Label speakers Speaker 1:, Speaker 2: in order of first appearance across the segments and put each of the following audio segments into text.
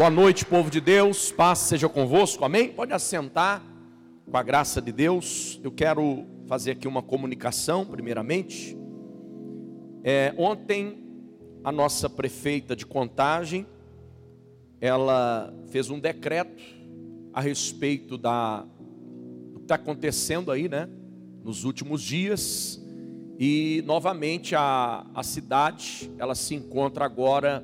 Speaker 1: Boa noite, povo de Deus, paz seja convosco, amém? Pode assentar, com a graça de Deus. Eu quero fazer aqui uma comunicação, primeiramente. É, ontem, a nossa prefeita de contagem, ela fez um decreto a respeito da, do que está acontecendo aí, né? Nos últimos dias. E, novamente, a, a cidade, ela se encontra agora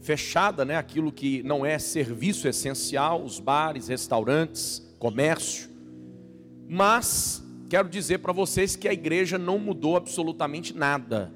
Speaker 1: fechada, né? Aquilo que não é serviço essencial, os bares, restaurantes, comércio. Mas quero dizer para vocês que a igreja não mudou absolutamente nada.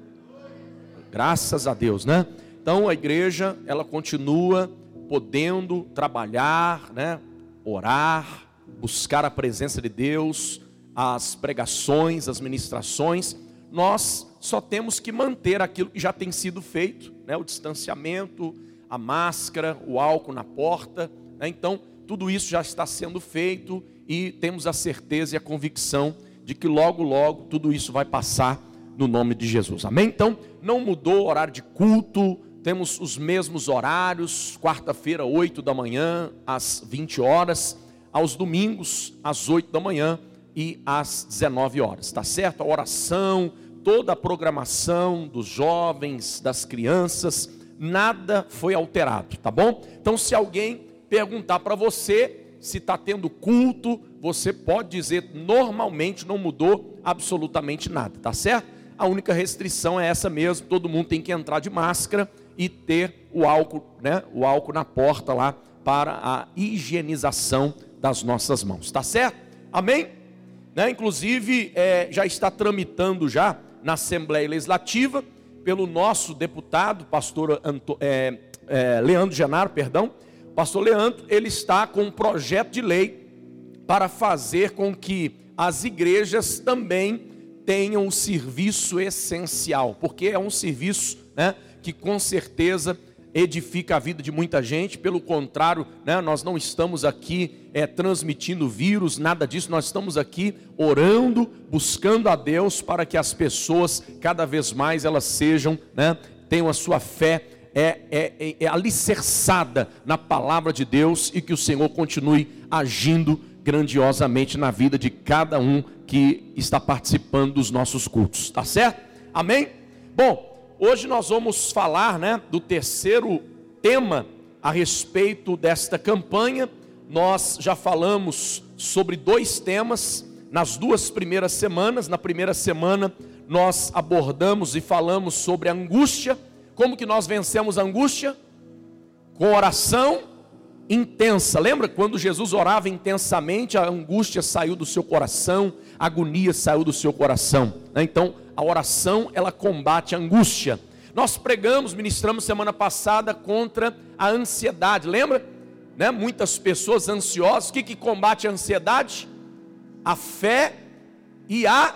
Speaker 1: Graças a Deus, né? Então a igreja, ela continua podendo trabalhar, né? Orar, buscar a presença de Deus, as pregações, as ministrações. Nós só temos que manter aquilo que já tem sido feito, né? o distanciamento, a máscara, o álcool na porta. Né? Então, tudo isso já está sendo feito e temos a certeza e a convicção de que logo, logo tudo isso vai passar no nome de Jesus. Amém? Então, não mudou o horário de culto, temos os mesmos horários, quarta-feira, 8 da manhã, às 20 horas, aos domingos, às 8 da manhã e às 19 horas, tá certo? A oração, toda a programação dos jovens, das crianças, nada foi alterado, tá bom? Então, se alguém perguntar para você se está tendo culto, você pode dizer normalmente não mudou absolutamente nada, tá certo? A única restrição é essa mesmo, todo mundo tem que entrar de máscara e ter o álcool, né? O álcool na porta lá para a higienização das nossas mãos, tá certo? Amém? Né? Inclusive é, já está tramitando já na Assembleia Legislativa pelo nosso deputado, pastor Anto, é, é, Leandro Genaro, perdão, pastor Leandro, ele está com um projeto de lei para fazer com que as igrejas também tenham um serviço essencial, porque é um serviço né, que com certeza edifica a vida de muita gente. Pelo contrário, né, nós não estamos aqui é, transmitindo vírus, nada disso. Nós estamos aqui orando, buscando a Deus para que as pessoas cada vez mais elas sejam, né, tenham a sua fé é, é, é, é alicerçada na palavra de Deus e que o Senhor continue agindo grandiosamente na vida de cada um que está participando dos nossos cultos. Tá certo? Amém? Bom, Hoje nós vamos falar né, do terceiro tema a respeito desta campanha. Nós já falamos sobre dois temas nas duas primeiras semanas. Na primeira semana nós abordamos e falamos sobre a angústia. Como que nós vencemos a angústia? Com oração intensa. Lembra quando Jesus orava intensamente, a angústia saiu do seu coração, a agonia saiu do seu coração. Né? Então, a oração ela combate a angústia. Nós pregamos, ministramos semana passada contra a ansiedade, lembra? Né? Muitas pessoas ansiosas, o que, que combate a ansiedade? A fé e a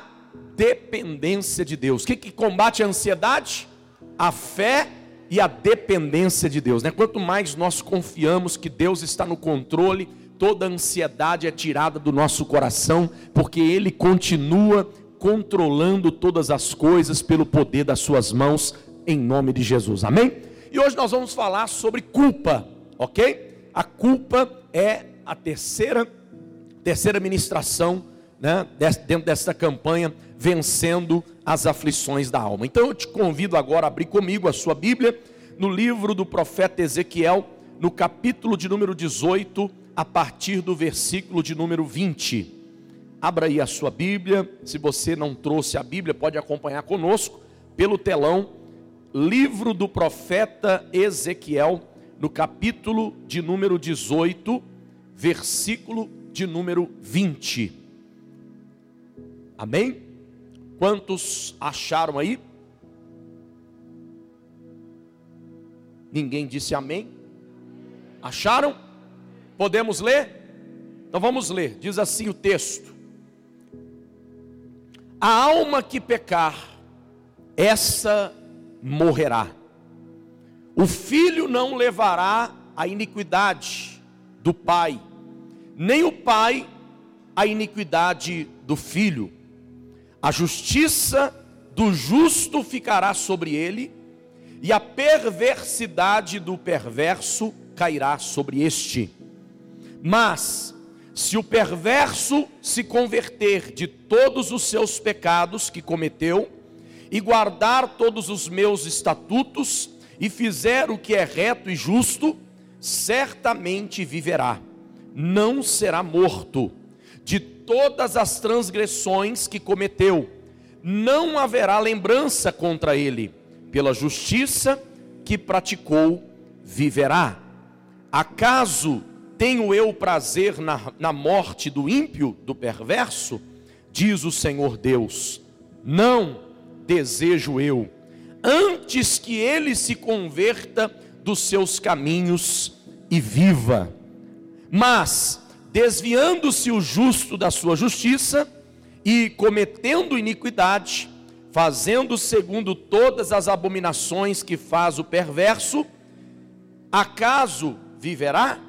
Speaker 1: dependência de Deus. O que, que combate a ansiedade? A fé e a dependência de Deus. Né? Quanto mais nós confiamos que Deus está no controle, toda ansiedade é tirada do nosso coração, porque Ele continua controlando todas as coisas pelo poder das suas mãos, em nome de Jesus, amém? E hoje nós vamos falar sobre culpa, ok? A culpa é a terceira, terceira ministração, né, dentro dessa campanha, vencendo as aflições da alma. Então eu te convido agora a abrir comigo a sua Bíblia, no livro do profeta Ezequiel, no capítulo de número 18, a partir do versículo de número 20. Abra aí a sua Bíblia. Se você não trouxe a Bíblia, pode acompanhar conosco pelo telão. Livro do profeta Ezequiel, no capítulo de número 18, versículo de número 20. Amém? Quantos acharam aí? Ninguém disse amém? Acharam? Podemos ler? Então vamos ler. Diz assim o texto: a alma que pecar, essa morrerá. O filho não levará a iniquidade do pai, nem o pai a iniquidade do filho. A justiça do justo ficará sobre ele, e a perversidade do perverso cairá sobre este. Mas, se o perverso se converter de todos os seus pecados que cometeu, e guardar todos os meus estatutos, e fizer o que é reto e justo, certamente viverá, não será morto. De todas as transgressões que cometeu, não haverá lembrança contra ele, pela justiça que praticou, viverá. Acaso tenho eu prazer na, na morte do ímpio, do perverso? Diz o Senhor Deus. Não desejo eu, antes que ele se converta dos seus caminhos e viva. Mas, desviando-se o justo da sua justiça e cometendo iniquidade, fazendo segundo todas as abominações que faz o perverso, acaso viverá?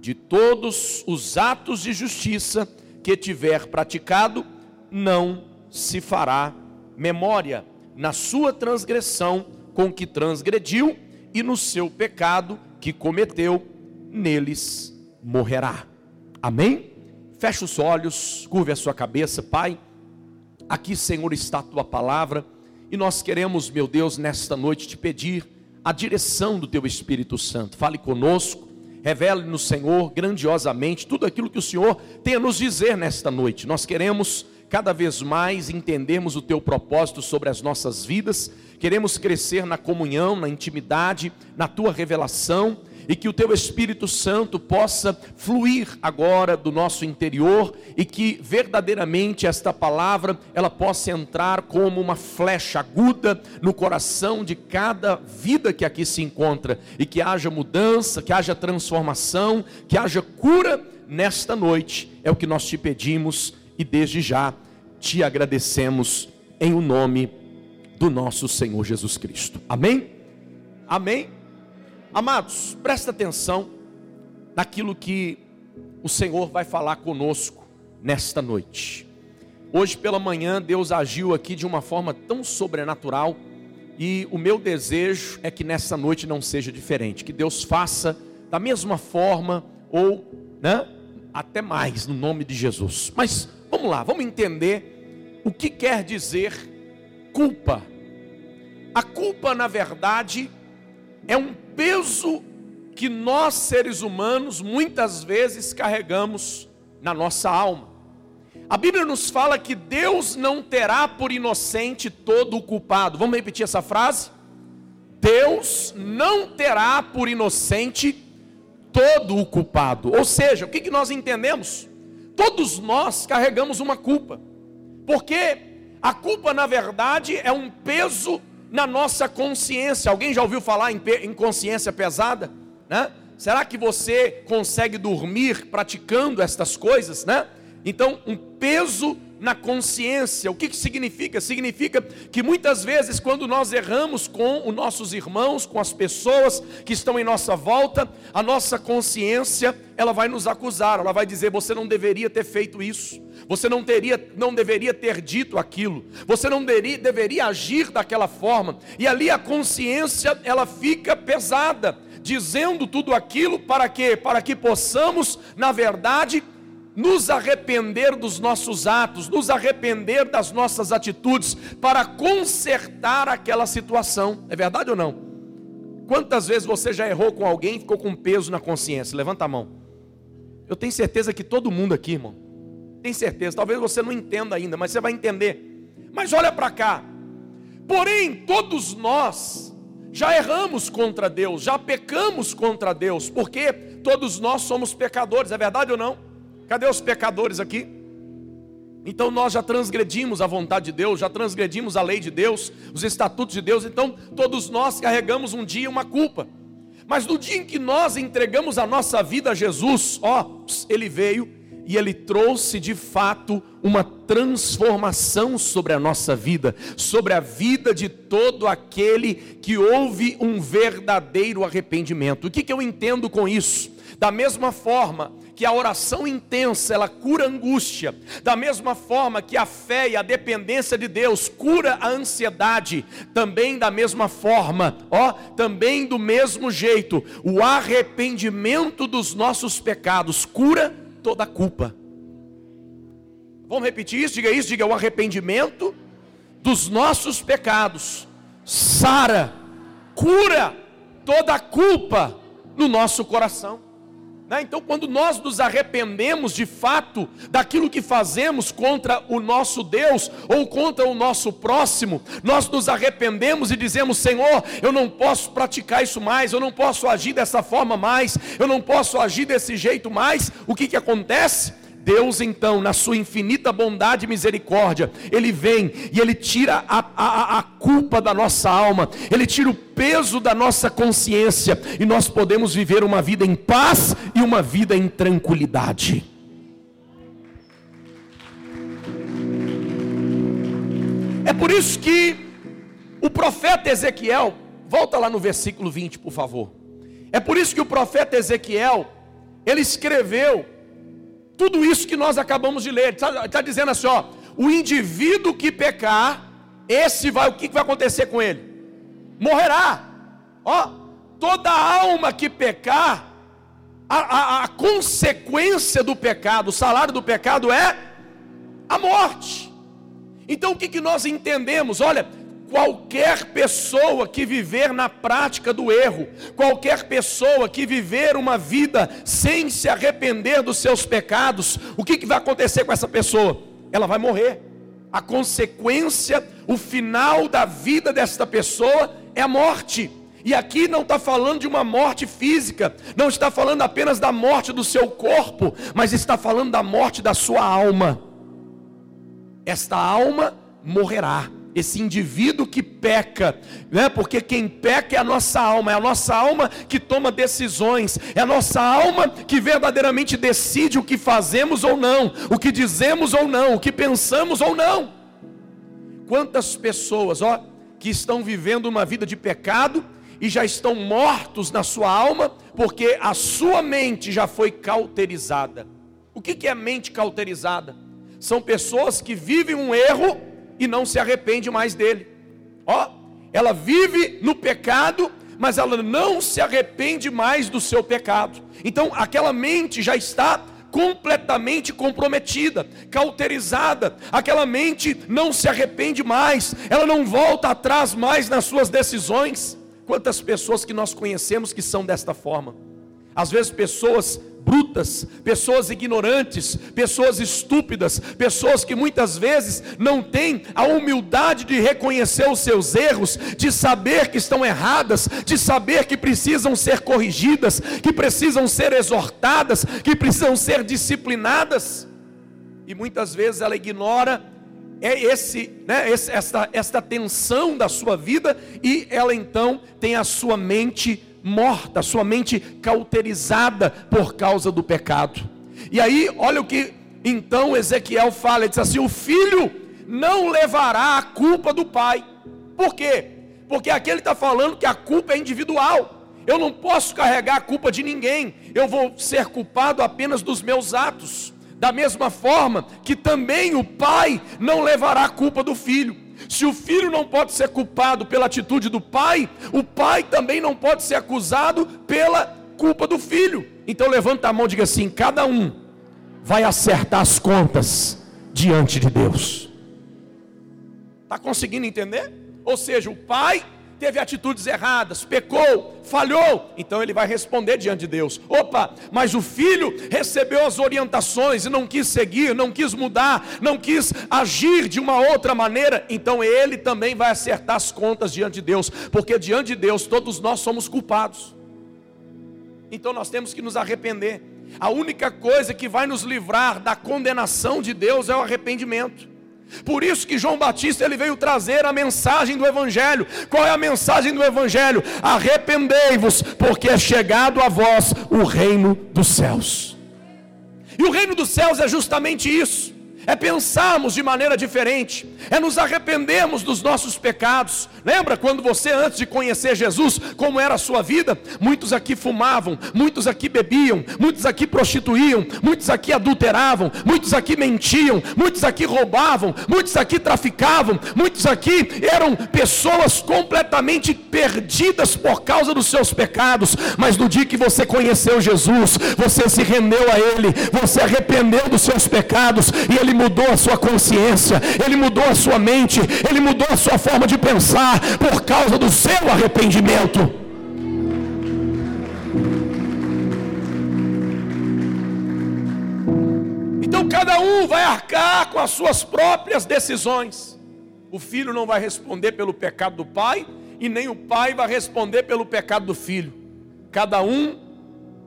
Speaker 1: De todos os atos de justiça que tiver praticado, não se fará memória na sua transgressão com que transgrediu e no seu pecado que cometeu, neles morrerá. Amém? Feche os olhos, curve a sua cabeça, Pai. Aqui, Senhor, está a tua palavra e nós queremos, meu Deus, nesta noite te pedir a direção do teu Espírito Santo. Fale conosco, revele-nos, Senhor, grandiosamente tudo aquilo que o Senhor tem a nos dizer nesta noite. Nós queremos cada vez mais entendermos o teu propósito sobre as nossas vidas, queremos crescer na comunhão, na intimidade, na tua revelação e que o teu Espírito Santo possa fluir agora do nosso interior e que verdadeiramente esta palavra ela possa entrar como uma flecha aguda no coração de cada vida que aqui se encontra e que haja mudança, que haja transformação, que haja cura nesta noite. É o que nós te pedimos e desde já te agradecemos em o nome do nosso Senhor Jesus Cristo. Amém? Amém? Amados, presta atenção naquilo que o Senhor vai falar conosco nesta noite. Hoje pela manhã Deus agiu aqui de uma forma tão sobrenatural e o meu desejo é que nessa noite não seja diferente, que Deus faça da mesma forma ou, né, até mais no nome de Jesus. Mas Vamos lá, vamos entender o que quer dizer culpa. A culpa, na verdade, é um peso que nós seres humanos muitas vezes carregamos na nossa alma. A Bíblia nos fala que Deus não terá por inocente todo o culpado. Vamos repetir essa frase? Deus não terá por inocente todo o culpado. Ou seja, o que, nós entendemos? Todos nós carregamos uma culpa, porque a culpa, na verdade, é um peso na nossa consciência. Alguém já ouviu falar em, em consciência pesada? Né? Será que você consegue dormir praticando estas coisas, né? Então, um peso na consciência. O que, que significa? Significa que muitas vezes, quando nós erramos com os nossos irmãos, com as pessoas que estão em nossa volta, a nossa consciência ela vai nos acusar, ela vai dizer: você não deveria ter feito isso, você não teria, não deveria ter dito aquilo, você não deveria, deveria agir daquela forma. E ali a consciência ela fica pesada, dizendo tudo aquilo para quê? Para que possamos, na verdade, nos arrepender dos nossos atos, nos arrepender das nossas atitudes, para consertar aquela situação. É verdade ou não? Quantas vezes você já errou com alguém e ficou com peso na consciência? Levanta a mão. Eu tenho certeza que todo mundo aqui, irmão, tem certeza. Talvez você não entenda ainda, mas você vai entender. Mas olha para cá. Porém, todos nós já erramos contra Deus, já pecamos contra Deus, porque todos nós somos pecadores, é verdade ou não? Cadê os pecadores aqui? Então nós já transgredimos a vontade de Deus, já transgredimos a lei de Deus, os estatutos de Deus, então todos nós carregamos um dia uma culpa. Mas no dia em que nós entregamos a nossa vida a Jesus, ó, ele veio e ele trouxe de fato uma transformação sobre a nossa vida, sobre a vida de todo aquele que houve um verdadeiro arrependimento. O que, que eu entendo com isso? Da mesma forma que a oração intensa, ela cura angústia, da mesma forma que a fé e a dependência de Deus cura a ansiedade, também da mesma forma, ó, também do mesmo jeito, o arrependimento dos nossos pecados cura toda a culpa. Vamos repetir isso? Diga isso, diga o arrependimento dos nossos pecados. Sara cura toda a culpa no nosso coração. Né? Então, quando nós nos arrependemos de fato daquilo que fazemos contra o nosso Deus ou contra o nosso próximo, nós nos arrependemos e dizemos: Senhor, eu não posso praticar isso mais, eu não posso agir dessa forma mais, eu não posso agir desse jeito mais. O que, que acontece? Deus, então, na sua infinita bondade e misericórdia, Ele vem e Ele tira a, a, a, culpa da nossa alma, Ele tira o peso da nossa consciência, e nós podemos viver uma vida em paz e uma vida em tranquilidade. É por isso que o profeta Ezequiel, volta lá no versículo 20, por favor. É por isso que o profeta Ezequiel, ele escreveu tudo isso que nós acabamos de ler. Está tá dizendo assim: ó, o indivíduo que pecar, esse vai, o que vai acontecer com ele? Morrerá. Ó, toda alma que pecar, a, a, a consequência do pecado, o salário do pecado é a morte. Então o que, que nós entendemos? Olha, Qualquer pessoa que viver na prática do erro, qualquer pessoa que viver uma vida sem se arrepender dos seus pecados, o que, que vai acontecer com essa pessoa? Ela vai morrer. A consequência, o final da vida desta pessoa é a morte. E aqui não está falando de uma morte física, não está falando apenas da morte do seu corpo, mas está falando da morte da sua alma. Esta alma morrerá esse indivíduo que peca, né? porque quem peca é a nossa alma, é a nossa alma que toma decisões, é a nossa alma que verdadeiramente decide o que fazemos ou não, o que dizemos ou não, o que pensamos ou não. Quantas pessoas, ó, que estão vivendo uma vida de pecado e já estão mortos na sua alma, porque a sua mente já foi cauterizada. O que é mente cauterizada? São pessoas que vivem um erro e não se arrepende mais dele. Ó, ela vive no pecado, mas ela não se arrepende mais do seu pecado. Então, aquela mente já está completamente comprometida, cauterizada. Aquela mente não se arrepende mais, ela não volta atrás mais nas suas decisões. Quantas pessoas que nós conhecemos que são desta forma? Às vezes pessoas brutas, pessoas ignorantes, pessoas estúpidas, pessoas que muitas vezes não têm a humildade de reconhecer os seus erros, de saber que estão erradas, de saber que precisam ser corrigidas, que precisam ser exortadas, que precisam ser disciplinadas. E muitas vezes ela ignora é esse, né, esta, esta tensão da sua vida e ela então tem a sua mente morta, sua mente cauterizada por causa do pecado. E aí, olha o que então Ezequiel fala: ele diz assim: o filho não levará a culpa do pai. Por quê? Porque aqui ele está falando que a culpa é individual. Eu não posso carregar a culpa de ninguém, eu vou ser culpado apenas dos meus atos. Da mesma forma que também o pai não levará a culpa do filho. Se o filho não pode ser culpado pela atitude do pai, o pai também não pode ser acusado pela culpa do filho. Então levanta a mão e diga assim: cada um vai acertar as contas diante de Deus. Está conseguindo entender? Ou seja, o pai teve atitudes erradas, pecou, falhou, então ele vai responder diante de Deus. Opa, mas o filho recebeu as orientações e não quis seguir, não quis mudar, não quis agir de uma outra maneira, então ele também vai acertar as contas diante de Deus, porque diante de Deus todos nós somos culpados. Então nós temos que nos arrepender. A única coisa que vai nos livrar da condenação de Deus é o arrependimento. Por isso que João Batista ele veio trazer a mensagem do evangelho. Qual é a mensagem do evangelho? Arrependei-vos, porque é chegado a vós o reino dos céus. E o reino dos céus é justamente isso. É pensarmos de maneira diferente, é nos arrependermos dos nossos pecados. Lembra quando você, antes de conhecer Jesus, como era a sua vida? Muitos aqui fumavam, muitos aqui bebiam, muitos aqui prostituíam, muitos aqui adulteravam, muitos aqui mentiam, muitos aqui roubavam, muitos aqui traficavam, muitos aqui eram pessoas completamente perdidas por causa dos seus pecados. Mas no dia que você conheceu Jesus, você se rendeu a Ele, você arrependeu dos seus pecados e Ele mudou a sua consciência, Ele mudou a sua mente, Ele mudou a sua forma de pensar por causa do seu arrependimento. Então cada um vai arcar com as suas próprias decisões. O filho não vai responder pelo pecado do pai, e nem o pai vai responder pelo pecado do filho. Cada um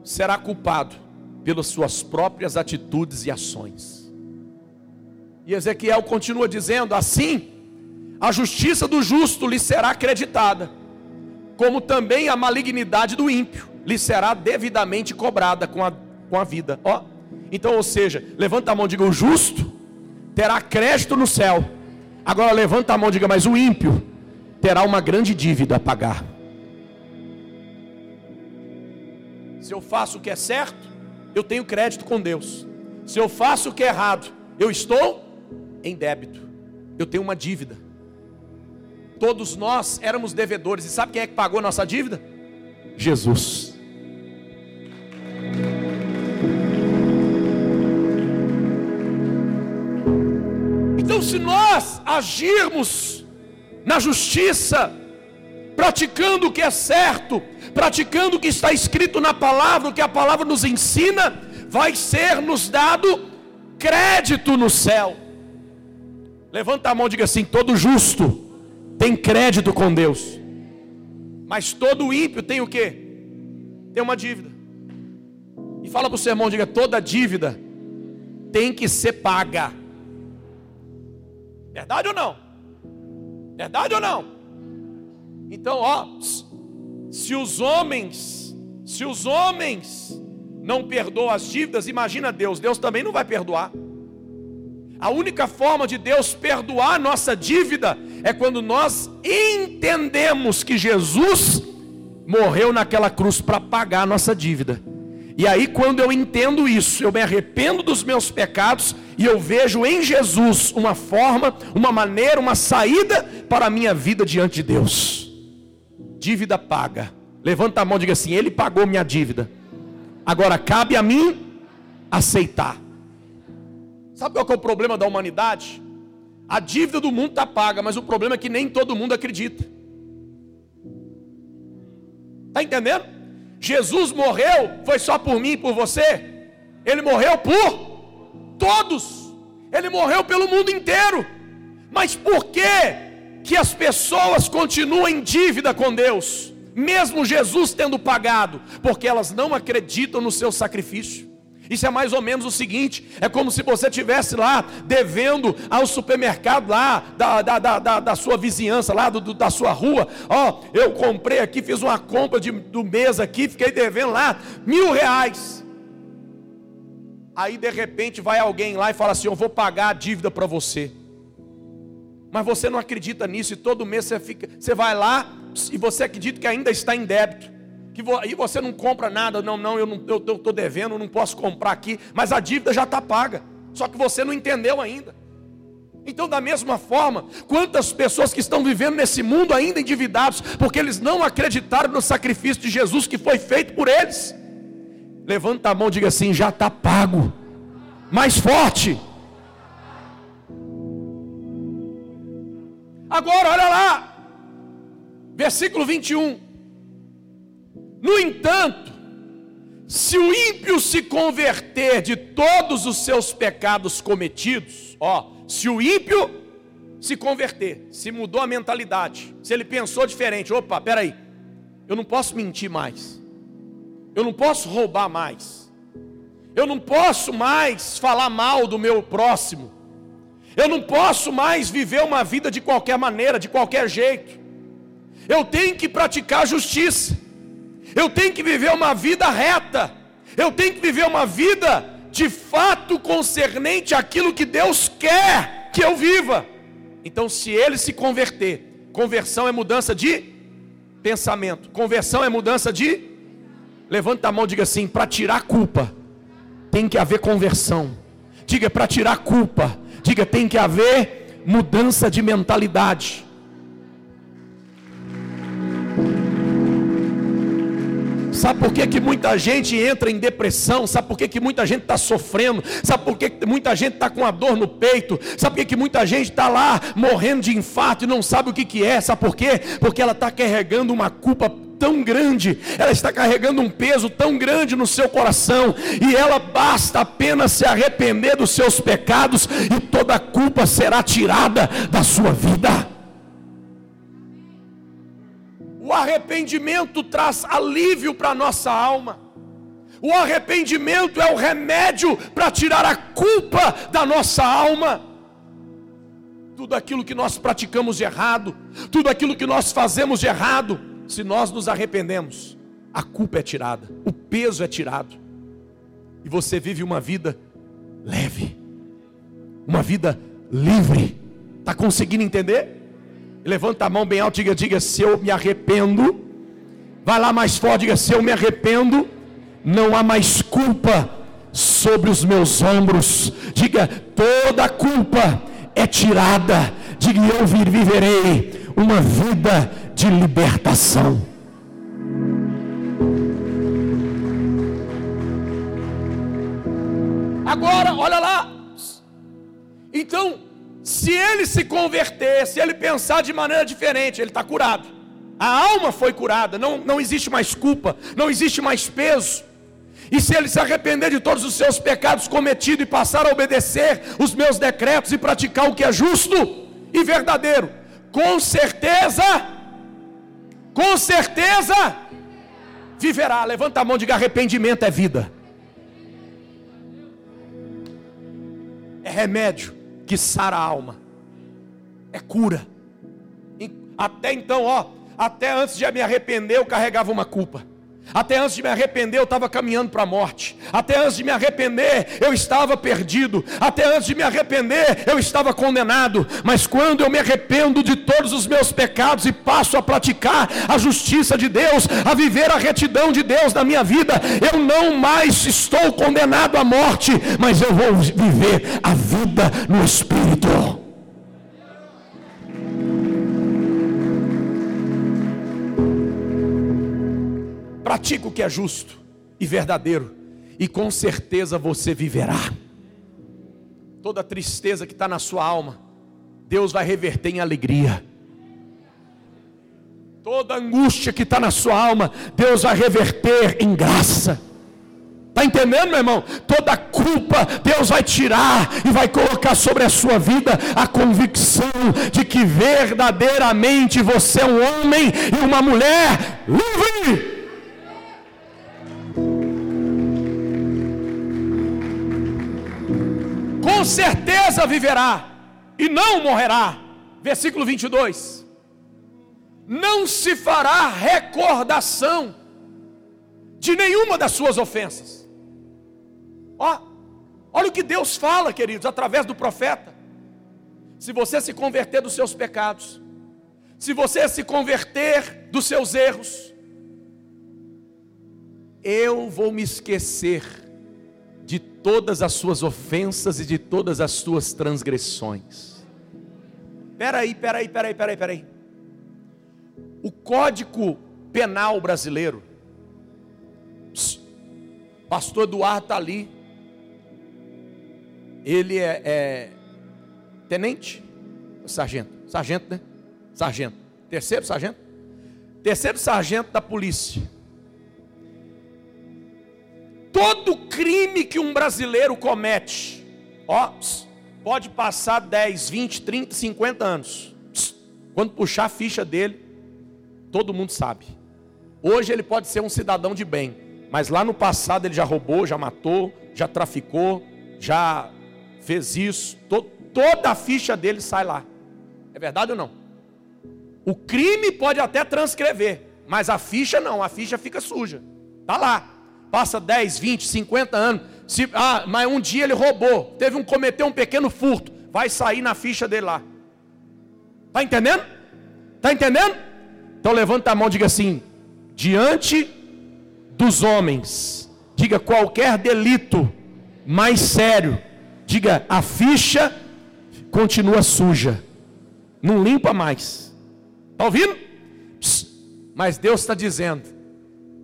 Speaker 1: será culpado pelas suas próprias atitudes e ações. E Ezequiel continua dizendo: assim, a justiça do justo lhe será acreditada, como também a malignidade do ímpio lhe será devidamente cobrada com a, com a vida. Ó, então, ou seja, levanta a mão e diga: o justo terá crédito no céu. Agora levanta a mão e diga: mas o ímpio terá uma grande dívida a pagar. Se eu faço o que é certo, eu tenho crédito com Deus. Se eu faço o que é errado, eu estou em débito. Eu tenho uma dívida. Todos nós éramos devedores. E sabe quem é que pagou nossa dívida? Jesus. Então, se nós agirmos na justiça, praticando o que é certo, praticando o que está escrito na palavra, o que a palavra nos ensina, vai ser nos dado crédito no céu. Levanta a mão e diga assim: todo justo tem crédito com Deus. Mas todo ímpio tem o que? Tem uma dívida. E fala para o seu irmão, diga, toda dívida tem que ser paga. Verdade ou não? Verdade ou não? Então, ó, se os homens, se os homens não perdoam as dívidas, imagina Deus, Deus também não vai perdoar. A única forma de Deus perdoar nossa dívida é quando nós entendemos que Jesus morreu naquela cruz para pagar a nossa dívida. E aí, quando eu entendo isso, eu me arrependo dos meus pecados e eu vejo em Jesus uma forma, uma maneira, uma saída para a minha vida diante de Deus. Dívida paga. Levanta a mão e diga assim: Ele pagou minha dívida. Agora cabe a mim aceitar. Sabe qual é o problema da humanidade? A dívida do mundo está paga, mas o problema é que nem todo mundo acredita. Está entendendo? Jesus morreu, foi só por mim e por você. Ele morreu por todos. Ele morreu pelo mundo inteiro. Mas por que que as pessoas continuam em dívida com Deus? Mesmo Jesus tendo pagado, porque elas não acreditam no seu sacrifício. Isso é mais ou menos o seguinte: é como se você tivesse lá devendo ao supermercado lá da, da, da, da sua vizinhança, lá do, da sua rua. Ó, eu comprei aqui, fiz uma compra de, do mês aqui, fiquei devendo lá mil reais. Aí de repente vai alguém lá e fala assim: Eu vou pagar a dívida para você. Mas você não acredita nisso e todo mês você fica, você vai lá e você acredita que ainda está em débito que aí você não compra nada, não, não, eu não estou devendo, não posso comprar aqui, mas a dívida já está paga, só que você não entendeu ainda. Então, da mesma forma, quantas pessoas que estão vivendo nesse mundo ainda endividados, porque eles não acreditaram no sacrifício de Jesus que foi feito por eles. Levanta a mão e diga assim: já está pago. Mais forte. Agora, olha lá, versículo 21. No entanto, se o ímpio se converter de todos os seus pecados cometidos, ó, se o ímpio se converter, se mudou a mentalidade, se ele pensou diferente, opa, peraí, eu não posso mentir mais, eu não posso roubar mais, eu não posso mais falar mal do meu próximo, eu não posso mais viver uma vida de qualquer maneira, de qualquer jeito, eu tenho que praticar justiça. Eu tenho que viver uma vida reta. Eu tenho que viver uma vida de fato concernente àquilo que Deus quer que eu viva. Então, se ele se converter, conversão é mudança de pensamento, conversão é mudança de. Levanta a mão e diga assim: para tirar culpa, tem que haver conversão. Diga para tirar culpa, diga tem que haver mudança de mentalidade. Sabe por que, que muita gente entra em depressão? Sabe por que, que muita gente está sofrendo? Sabe por que, que muita gente está com a dor no peito? Sabe por que, que muita gente está lá morrendo de infarto e não sabe o que, que é? Sabe por quê? Porque ela está carregando uma culpa tão grande, ela está carregando um peso tão grande no seu coração, e ela basta apenas se arrepender dos seus pecados, e toda a culpa será tirada da sua vida. O arrependimento traz alívio para a nossa alma. O arrependimento é o remédio para tirar a culpa da nossa alma. Tudo aquilo que nós praticamos de errado, tudo aquilo que nós fazemos de errado, se nós nos arrependemos, a culpa é tirada, o peso é tirado, e você vive uma vida leve, uma vida livre. Está conseguindo entender? Levanta a mão bem alto diga, diga, se eu me arrependo. Vai lá mais forte, diga, se eu me arrependo, não há mais culpa sobre os meus ombros. Diga, toda culpa é tirada. Diga, eu viverei uma vida de libertação. Agora, olha lá. Então, se ele se converter, se ele pensar de maneira diferente, ele está curado. A alma foi curada, não, não existe mais culpa, não existe mais peso. E se ele se arrepender de todos os seus pecados cometidos e passar a obedecer os meus decretos e praticar o que é justo e verdadeiro, com certeza, com certeza, viverá. Levanta a mão diga: arrependimento é vida, é remédio que sara a alma, é cura. Até então, ó, até antes de me arrepender, eu carregava uma culpa. Até antes de me arrepender, eu estava caminhando para a morte. Até antes de me arrepender, eu estava perdido. Até antes de me arrepender, eu estava condenado. Mas quando eu me arrependo de todos os meus pecados e passo a praticar a justiça de Deus, a viver a retidão de Deus na minha vida, eu não mais estou condenado à morte, mas eu vou viver a vida no Espírito. Pratica o que é justo e verdadeiro, e com certeza você viverá. Toda tristeza que está na sua alma, Deus vai reverter em alegria. Toda angústia que está na sua alma, Deus vai reverter em graça. Está entendendo, meu irmão? Toda culpa Deus vai tirar e vai colocar sobre a sua vida a convicção de que verdadeiramente você é um homem e uma mulher livre. Com certeza viverá e não morrerá. Versículo 22. Não se fará recordação de nenhuma das suas ofensas. Ó, olha o que Deus fala, queridos, através do profeta. Se você se converter dos seus pecados, se você se converter dos seus erros, eu vou me esquecer de todas as suas ofensas e de todas as suas transgressões. Peraí, peraí, peraí, peraí, peraí. O Código Penal brasileiro, Pastor Eduardo está ali. Ele é, é tenente, sargento, sargento, né? Sargento, terceiro sargento, terceiro sargento da polícia todo crime que um brasileiro comete, ó, pode passar 10, 20, 30, 50 anos. Quando puxar a ficha dele, todo mundo sabe. Hoje ele pode ser um cidadão de bem, mas lá no passado ele já roubou, já matou, já traficou, já fez isso. To toda a ficha dele sai lá. É verdade ou não? O crime pode até transcrever, mas a ficha não, a ficha fica suja. Tá lá passa 10, 20, 50 anos, Se, ah, mas um dia ele roubou, teve um cometeu um pequeno furto, vai sair na ficha dele lá. Tá entendendo? Tá entendendo? Então levanta a mão diga assim: diante dos homens, diga qualquer delito mais sério, diga a ficha continua suja, não limpa mais. Está ouvindo? Psst. Mas Deus está dizendo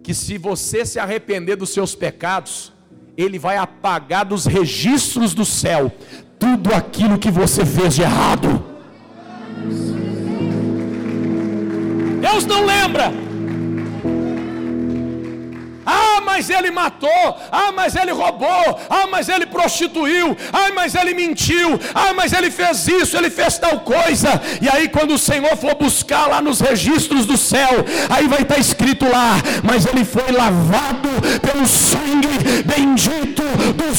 Speaker 1: que se você se arrepender dos seus pecados, Ele vai apagar dos registros do céu tudo aquilo que você fez de errado. Deus não lembra. Mas ele matou. Ah, mas ele roubou. Ah, mas ele prostituiu. Ah, mas ele mentiu. Ah, mas ele fez isso, ele fez tal coisa. E aí, quando o Senhor for buscar lá nos registros do céu, aí vai estar escrito lá: Mas ele foi lavado pelo sangue bendito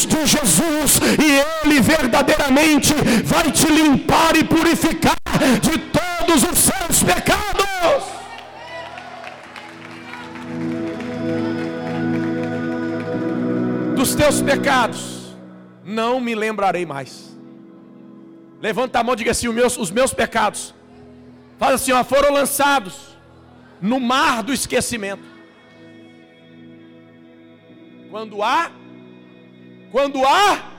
Speaker 1: de Jesus, e ele verdadeiramente vai te limpar e purificar de todos os seus pecados. Dos teus pecados, não me lembrarei mais. Levanta a mão e diga assim: os meus, os meus pecados, fala assim, ó, foram lançados no mar do esquecimento. Quando há, quando há,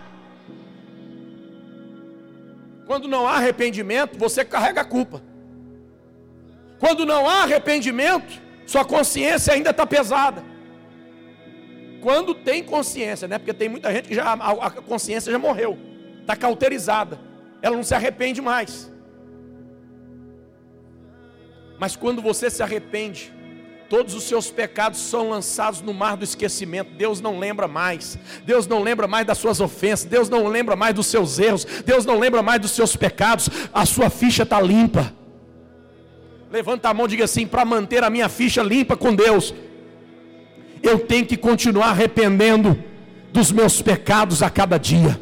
Speaker 1: quando não há arrependimento, você carrega a culpa. Quando não há arrependimento, sua consciência ainda está pesada. Quando tem consciência, né? Porque tem muita gente que já a, consciência já morreu, está cauterizada, ela não se arrepende mais. Mas quando você se arrepende, todos os seus pecados são lançados no mar do esquecimento. Deus não lembra mais. Deus não lembra mais das suas ofensas. Deus não lembra mais dos seus erros. Deus não lembra mais dos seus pecados. A sua ficha está limpa. Levanta a mão e diga assim: para manter a minha ficha limpa com Deus, eu tenho que continuar arrependendo dos meus pecados a cada dia.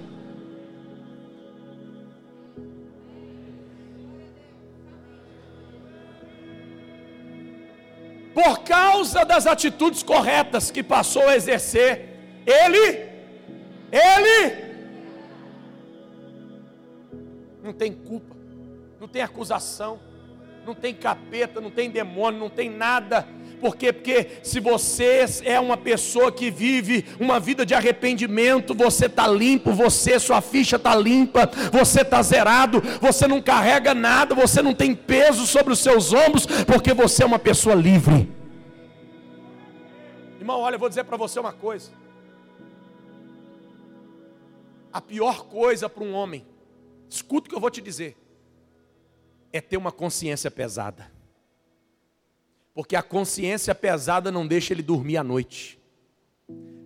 Speaker 1: Por causa das atitudes corretas que passou a exercer, ele, ele, não tem culpa, não tem acusação, não tem capeta, não tem demônio, não tem nada por quê? Porque se você é uma pessoa que vive uma vida de arrependimento, você está limpo, você, sua ficha está limpa, você está zerado, você não carrega nada, você não tem peso sobre os seus ombros, porque você é uma pessoa livre. Irmão, olha, eu vou dizer para você uma coisa. A pior coisa para um homem, escuta o que eu vou te dizer, é ter uma consciência pesada. Porque a consciência pesada não deixa ele dormir à noite.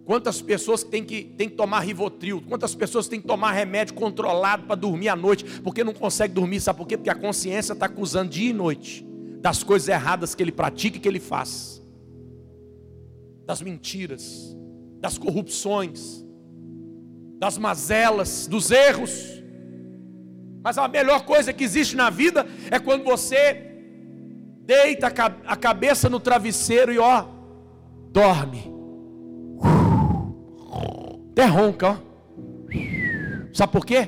Speaker 1: Quantas pessoas têm que, têm que tomar Rivotril? Quantas pessoas têm que tomar remédio controlado para dormir à noite? Porque não consegue dormir, sabe por quê? Porque a consciência está acusando dia e noite das coisas erradas que ele pratica e que ele faz, das mentiras, das corrupções, das mazelas, dos erros. Mas a melhor coisa que existe na vida é quando você deita a cabeça no travesseiro e ó, dorme. Até ronca, ó. Sabe por quê?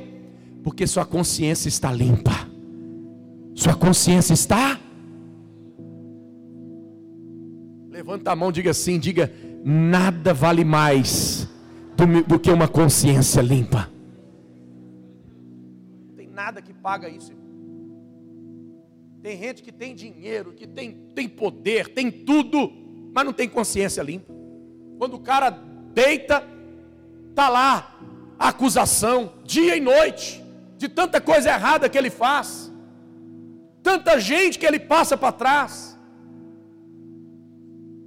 Speaker 1: Porque sua consciência está limpa. Sua consciência está. Levanta a mão, diga assim, diga: nada vale mais do, do que uma consciência limpa. Não tem nada que paga isso. Tem gente que tem dinheiro, que tem, tem poder, tem tudo, mas não tem consciência limpa. Quando o cara deita, tá lá acusação, dia e noite, de tanta coisa errada que ele faz, tanta gente que ele passa para trás.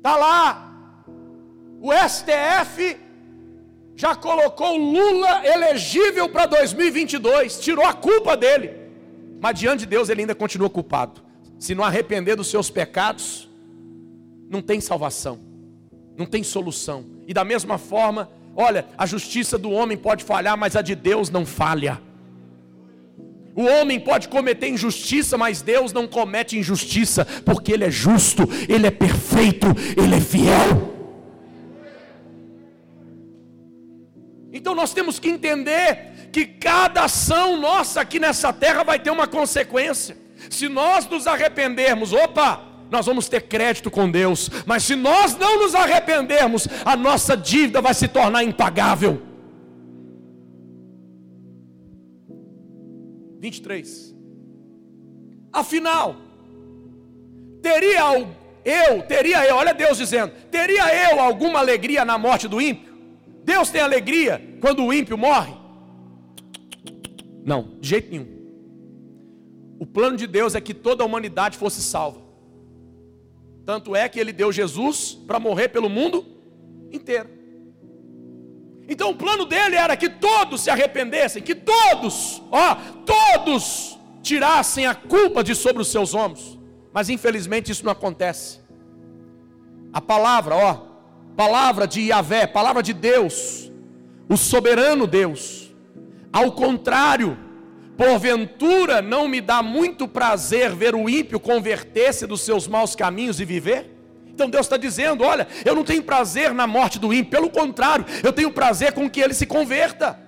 Speaker 1: Tá lá, o STF já colocou Lula elegível para 2022, tirou a culpa dele. Mas diante de Deus ele ainda continua culpado. Se não arrepender dos seus pecados, não tem salvação, não tem solução. E da mesma forma, olha, a justiça do homem pode falhar, mas a de Deus não falha. O homem pode cometer injustiça, mas Deus não comete injustiça, porque Ele é justo, Ele é perfeito, Ele é fiel. Então nós temos que entender que cada ação nossa aqui nessa terra vai ter uma consequência. Se nós nos arrependermos, opa, nós vamos ter crédito com Deus, mas se nós não nos arrependermos, a nossa dívida vai se tornar impagável. 23. Afinal, teria eu, teria eu, olha Deus dizendo, teria eu alguma alegria na morte do ímpio? Deus tem alegria quando o ímpio morre? Não, de jeito nenhum. O plano de Deus é que toda a humanidade fosse salva. Tanto é que ele deu Jesus para morrer pelo mundo inteiro. Então o plano dele era que todos se arrependessem, que todos, ó, todos tirassem a culpa de sobre os seus ombros. Mas infelizmente isso não acontece. A palavra, ó, palavra de Yahvé, palavra de Deus, o soberano Deus. Ao contrário, porventura não me dá muito prazer ver o ímpio converter-se dos seus maus caminhos e viver? Então Deus está dizendo: olha, eu não tenho prazer na morte do ímpio, pelo contrário, eu tenho prazer com que ele se converta,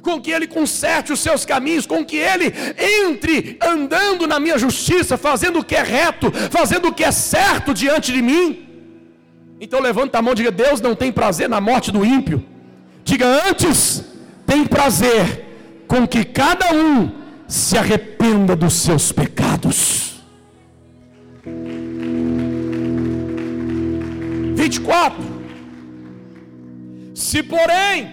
Speaker 1: com que ele conserte os seus caminhos, com que ele entre andando na minha justiça, fazendo o que é reto, fazendo o que é certo diante de mim. Então levanta a mão e diga: Deus não tem prazer na morte do ímpio. Diga antes, tem prazer com que cada um se arrependa dos seus pecados. 24. Se porém,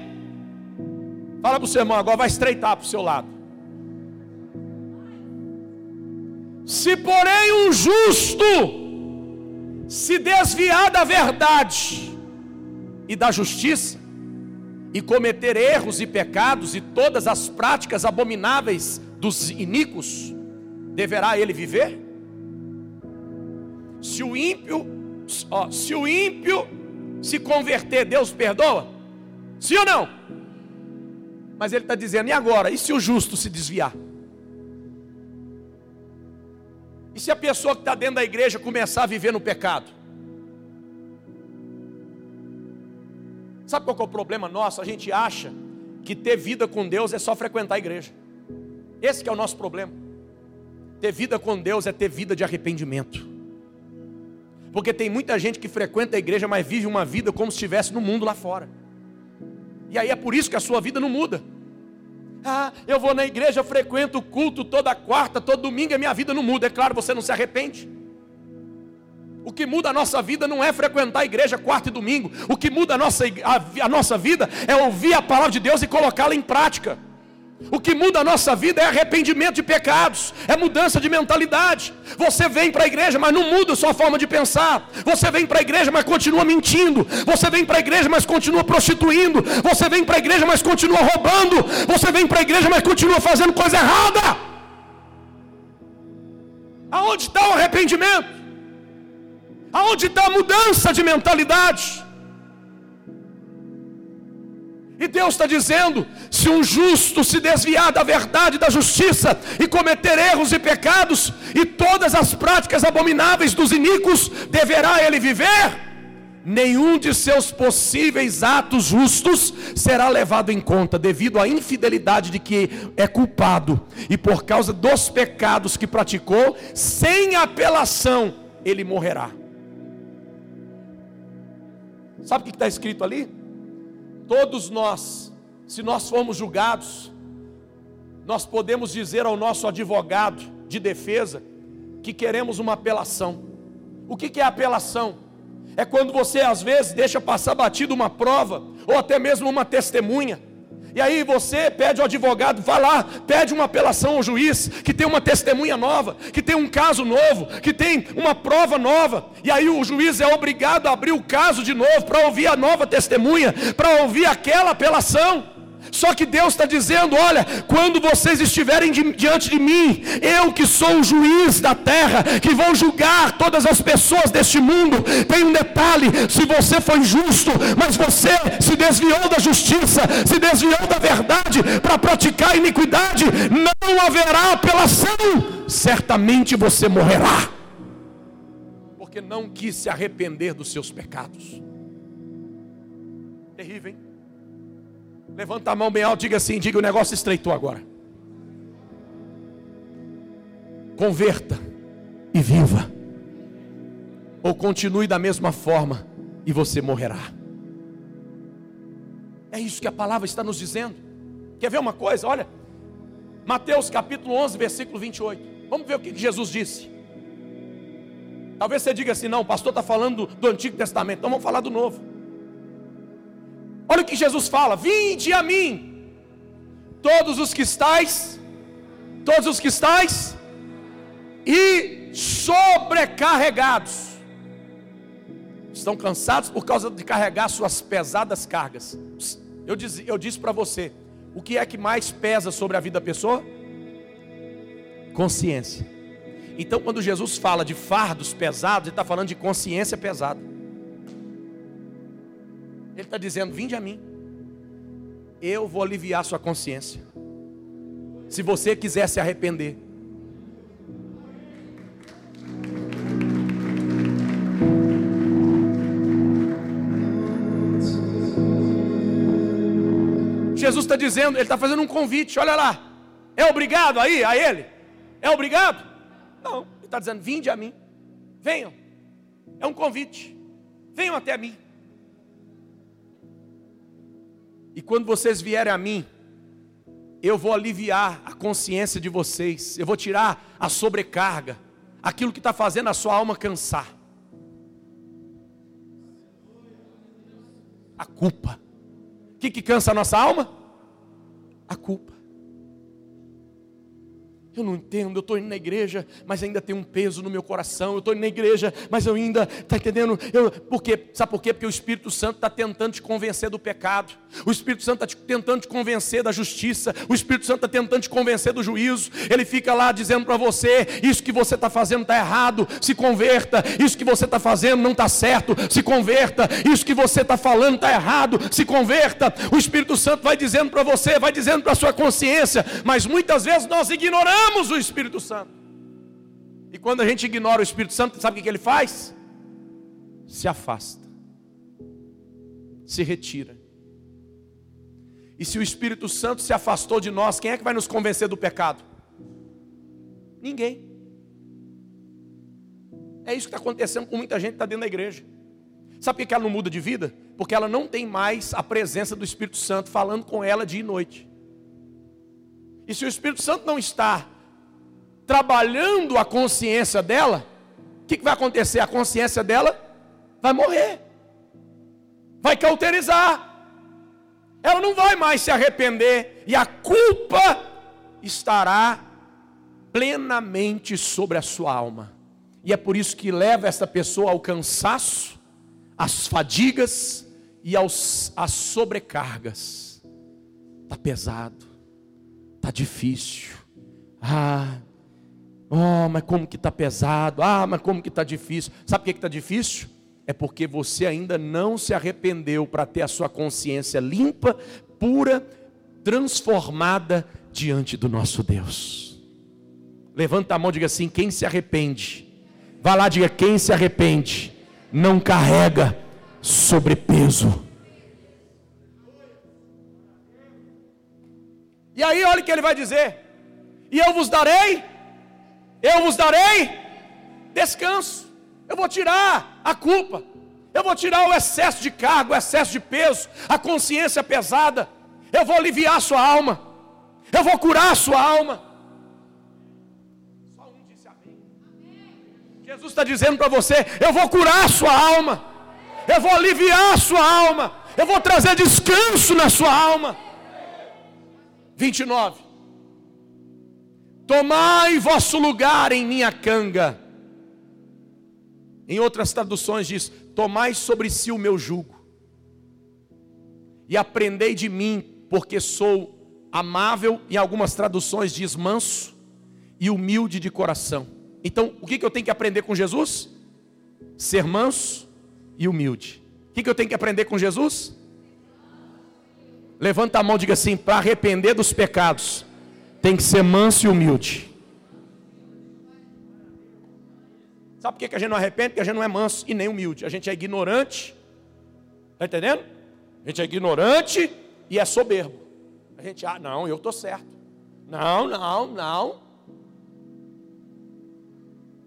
Speaker 1: fala para o seu irmão, agora vai estreitar para o seu lado. Se porém um justo se desviar da verdade e da justiça, e cometer erros e pecados e todas as práticas abomináveis dos iníquos, deverá ele viver? Se o ímpio ó, se o ímpio se converter, Deus perdoa? Sim ou não? Mas ele está dizendo, e agora? E se o justo se desviar? E se a pessoa que está dentro da igreja começar a viver no pecado? Sabe qual é o problema nosso? A gente acha que ter vida com Deus é só frequentar a igreja. Esse é o nosso problema. Ter vida com Deus é ter vida de arrependimento. Porque tem muita gente que frequenta a igreja, mas vive uma vida como se estivesse no mundo lá fora. E aí é por isso que a sua vida não muda. Ah, eu vou na igreja, frequento o culto toda quarta, todo domingo, e a minha vida não muda. É claro, você não se arrepende. O que muda a nossa vida não é frequentar a igreja quarta e domingo. O que muda a nossa, a, a nossa vida é ouvir a palavra de Deus e colocá-la em prática. O que muda a nossa vida é arrependimento de pecados, é mudança de mentalidade. Você vem para a igreja, mas não muda a sua forma de pensar. Você vem para a igreja, mas continua mentindo. Você vem para a igreja, mas continua prostituindo. Você vem para a igreja, mas continua roubando. Você vem para a igreja, mas continua fazendo coisa errada. Aonde está o arrependimento? Aonde está a mudança de mentalidade? E Deus está dizendo: se um justo se desviar da verdade da justiça e cometer erros e pecados e todas as práticas abomináveis dos iníquos, deverá ele viver? Nenhum de seus possíveis atos justos será levado em conta, devido à infidelidade de que é culpado, e por causa dos pecados que praticou, sem apelação, ele morrerá. Sabe o que está escrito ali? Todos nós, se nós formos julgados, nós podemos dizer ao nosso advogado de defesa que queremos uma apelação. O que é apelação? É quando você às vezes deixa passar batido uma prova, ou até mesmo uma testemunha, e aí você pede ao advogado, vai lá, pede uma apelação ao juiz, que tem uma testemunha nova, que tem um caso novo, que tem uma prova nova. E aí o juiz é obrigado a abrir o caso de novo para ouvir a nova testemunha, para ouvir aquela apelação. Só que Deus está dizendo: olha, quando vocês estiverem di diante de mim, eu que sou o juiz da terra, que vou julgar todas as pessoas deste mundo, tem um detalhe: se você foi justo, mas você se desviou da justiça, se desviou da verdade para praticar iniquidade, não haverá apelação, certamente você morrerá, porque não quis se arrepender dos seus pecados. Terrível, hein? Levanta a mão bem alto, diga assim, diga o negócio estreitou agora. Converta e viva. Ou continue da mesma forma e você morrerá. É isso que a palavra está nos dizendo. Quer ver uma coisa? Olha, Mateus capítulo 11, versículo 28. Vamos ver o que Jesus disse. Talvez você diga assim: não, o pastor está falando do, Antigo Testamento, então vamos falar do Novo. Olha o que Jesus fala: Vinde a mim, todos os que estáis, todos os que estáis, e sobrecarregados. Estão cansados por causa de carregar suas pesadas cargas. Eu disse, eu disse para você: o que é que mais pesa sobre a vida da pessoa? Consciência. Então, quando Jesus fala de fardos pesados, ele está falando de consciência pesada. Ele está dizendo: Vinde a mim, eu vou aliviar sua consciência. Se você quiser se arrepender, Jesus está dizendo, ele está fazendo um convite, olha lá. É obrigado aí a ele? É obrigado? Não, ele está dizendo: vinde a mim, venham. É um convite, venham até mim. E quando vocês vierem a mim, eu vou aliviar a consciência de vocês, eu vou tirar a sobrecarga, aquilo que está fazendo a sua alma cansar. A culpa. O que, que cansa a nossa alma? A culpa. Eu não entendo, eu estou indo na igreja, mas ainda tem um peso no meu coração. Eu estou indo na igreja, mas eu ainda, está entendendo? Eu, por quê? Sabe por quê? Porque o Espírito Santo está tentando te convencer do pecado. O Espírito Santo está tentando te convencer da justiça. O Espírito Santo está tentando te convencer do juízo. Ele fica lá dizendo para você: isso que você está fazendo está errado, se converta. Isso que você está fazendo não está certo, se converta. Isso que você está falando está errado, se converta. O Espírito Santo vai dizendo para você, vai dizendo para a sua consciência, mas muitas vezes nós ignoramos ignoramos o Espírito Santo. E quando a gente ignora o Espírito Santo, sabe o que ele faz? Se afasta, se retira. E se o Espírito Santo se afastou de nós, quem é que vai nos convencer do pecado? Ninguém. É isso que está acontecendo com muita gente que está dentro da igreja. Sabe por que ela não muda de vida? Porque ela não tem mais a presença do Espírito Santo falando com ela dia e noite. E se o Espírito Santo não está trabalhando a consciência dela, o que, que vai acontecer? A consciência dela vai morrer, vai cauterizar, ela não vai mais se arrepender, e a culpa estará plenamente sobre a sua alma. E é por isso que leva essa pessoa ao cansaço, às fadigas e aos, às sobrecargas. Está pesado, está difícil. Ah, Oh, mas como que está pesado? Ah, mas como que está difícil? Sabe por que está difícil? É porque você ainda não se arrependeu para ter a sua consciência limpa, pura, transformada diante do nosso Deus. Levanta a mão e diga assim: quem se arrepende? Vá lá, diga: quem se arrepende não carrega sobrepeso. E aí, olha o que ele vai dizer: e eu vos darei eu vos darei descanso. Eu vou tirar a culpa. Eu vou tirar o excesso de cargo, o excesso de peso, a consciência pesada. Eu vou aliviar a sua alma. Eu vou curar a sua alma. Só um disse amém. Jesus está dizendo para você: Eu vou curar a sua alma. Eu vou aliviar a sua alma. Eu vou trazer descanso na sua alma. 29. Tomai vosso lugar em minha canga. Em outras traduções diz: Tomai sobre si o meu jugo. E aprendei de mim, porque sou amável, em algumas traduções diz manso e humilde de coração. Então, o que, que eu tenho que aprender com Jesus? Ser manso e humilde. O que, que eu tenho que aprender com Jesus? Levanta a mão e diga assim: para arrepender dos pecados, tem que ser manso e humilde. Sabe por que a gente não arrepende? Porque a gente não é manso e nem humilde. A gente é ignorante. Está entendendo? A gente é ignorante e é soberbo. A gente, ah, não, eu estou certo. Não, não, não.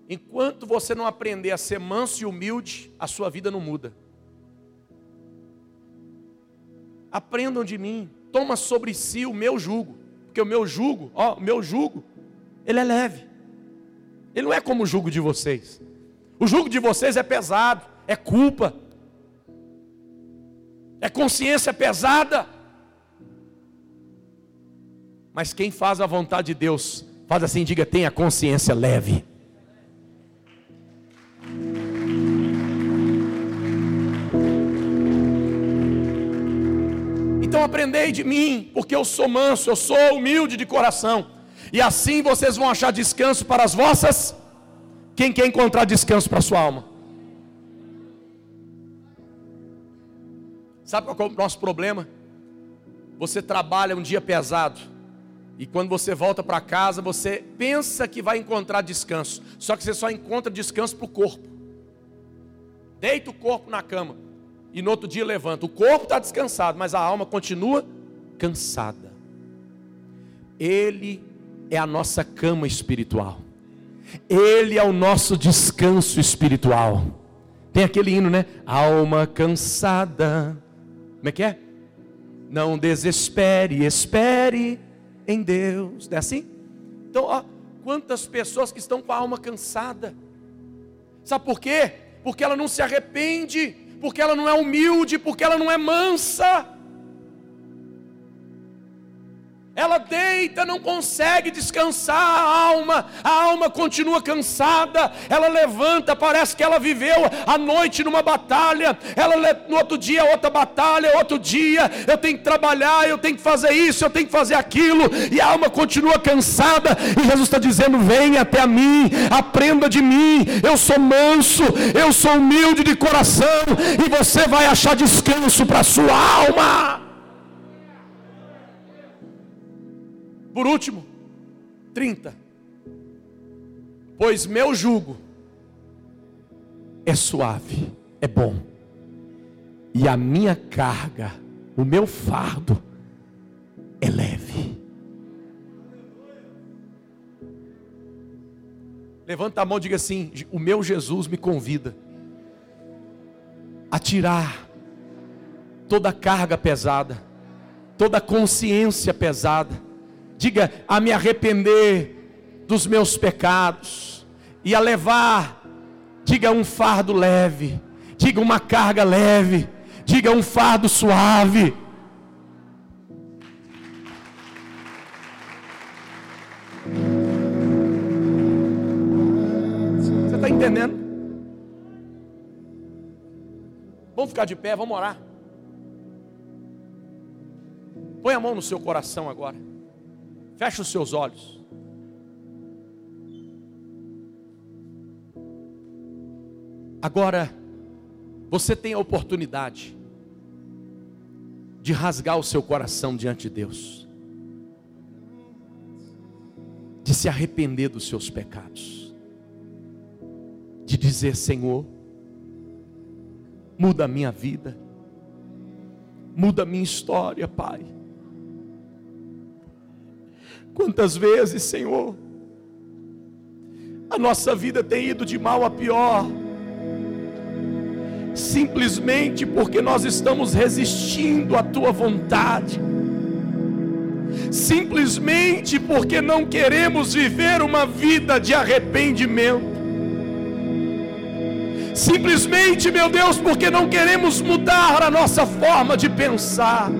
Speaker 1: Enquanto você não aprender a ser manso e humilde, a sua vida não muda. Aprendam de mim, toma sobre si o meu jugo, porque o meu jugo, ó, o meu jugo, ele é leve. Ele não é como o jugo de vocês. O jugo de vocês é pesado, é culpa, é consciência pesada. Mas quem faz a vontade de Deus, faz assim, diga, tem a consciência leve. Então aprendei de mim, porque eu sou manso, eu sou humilde de coração. E assim vocês vão achar descanso para as vossas. Quem quer encontrar descanso para a sua alma? Sabe qual é o nosso problema? Você trabalha um dia pesado. E quando você volta para casa, você pensa que vai encontrar descanso. Só que você só encontra descanso para o corpo. Deita o corpo na cama. E no outro dia levanta. O corpo está descansado, mas a alma continua cansada. Ele é a nossa cama espiritual. Ele é o nosso descanso espiritual. Tem aquele hino, né? Alma cansada como é que é? Não desespere, espere em Deus. Não é assim? Então, ó, quantas pessoas que estão com a alma cansada. Sabe por quê? Porque ela não se arrepende, porque ela não é humilde, porque ela não é mansa. Ela deita, não consegue descansar a alma, a alma continua cansada, ela levanta, parece que ela viveu a noite numa batalha, ela no outro dia outra batalha, outro dia. Eu tenho que trabalhar, eu tenho que fazer isso, eu tenho que fazer aquilo, e a alma continua cansada, e Jesus está dizendo: venha até mim, aprenda de mim, eu sou manso, eu sou humilde de coração, e você vai achar descanso para a sua alma. Por último, 30. Pois meu jugo é suave, é bom, e a minha carga, o meu fardo é leve. Levanta a mão e diga assim: O meu Jesus me convida a tirar toda a carga pesada, toda a consciência pesada diga a me arrepender dos meus pecados e a levar, diga um fardo leve, diga uma carga leve, diga um fardo suave. Você está entendendo? Vamos ficar de pé, vamos orar. Põe a mão no seu coração agora. Feche os seus olhos. Agora, você tem a oportunidade de rasgar o seu coração diante de Deus, de se arrepender dos seus pecados, de dizer: Senhor, muda a minha vida, muda a minha história, Pai. Quantas vezes, Senhor, a nossa vida tem ido de mal a pior, simplesmente porque nós estamos resistindo à tua vontade, simplesmente porque não queremos viver uma vida de arrependimento, simplesmente, meu Deus, porque não queremos mudar a nossa forma de pensar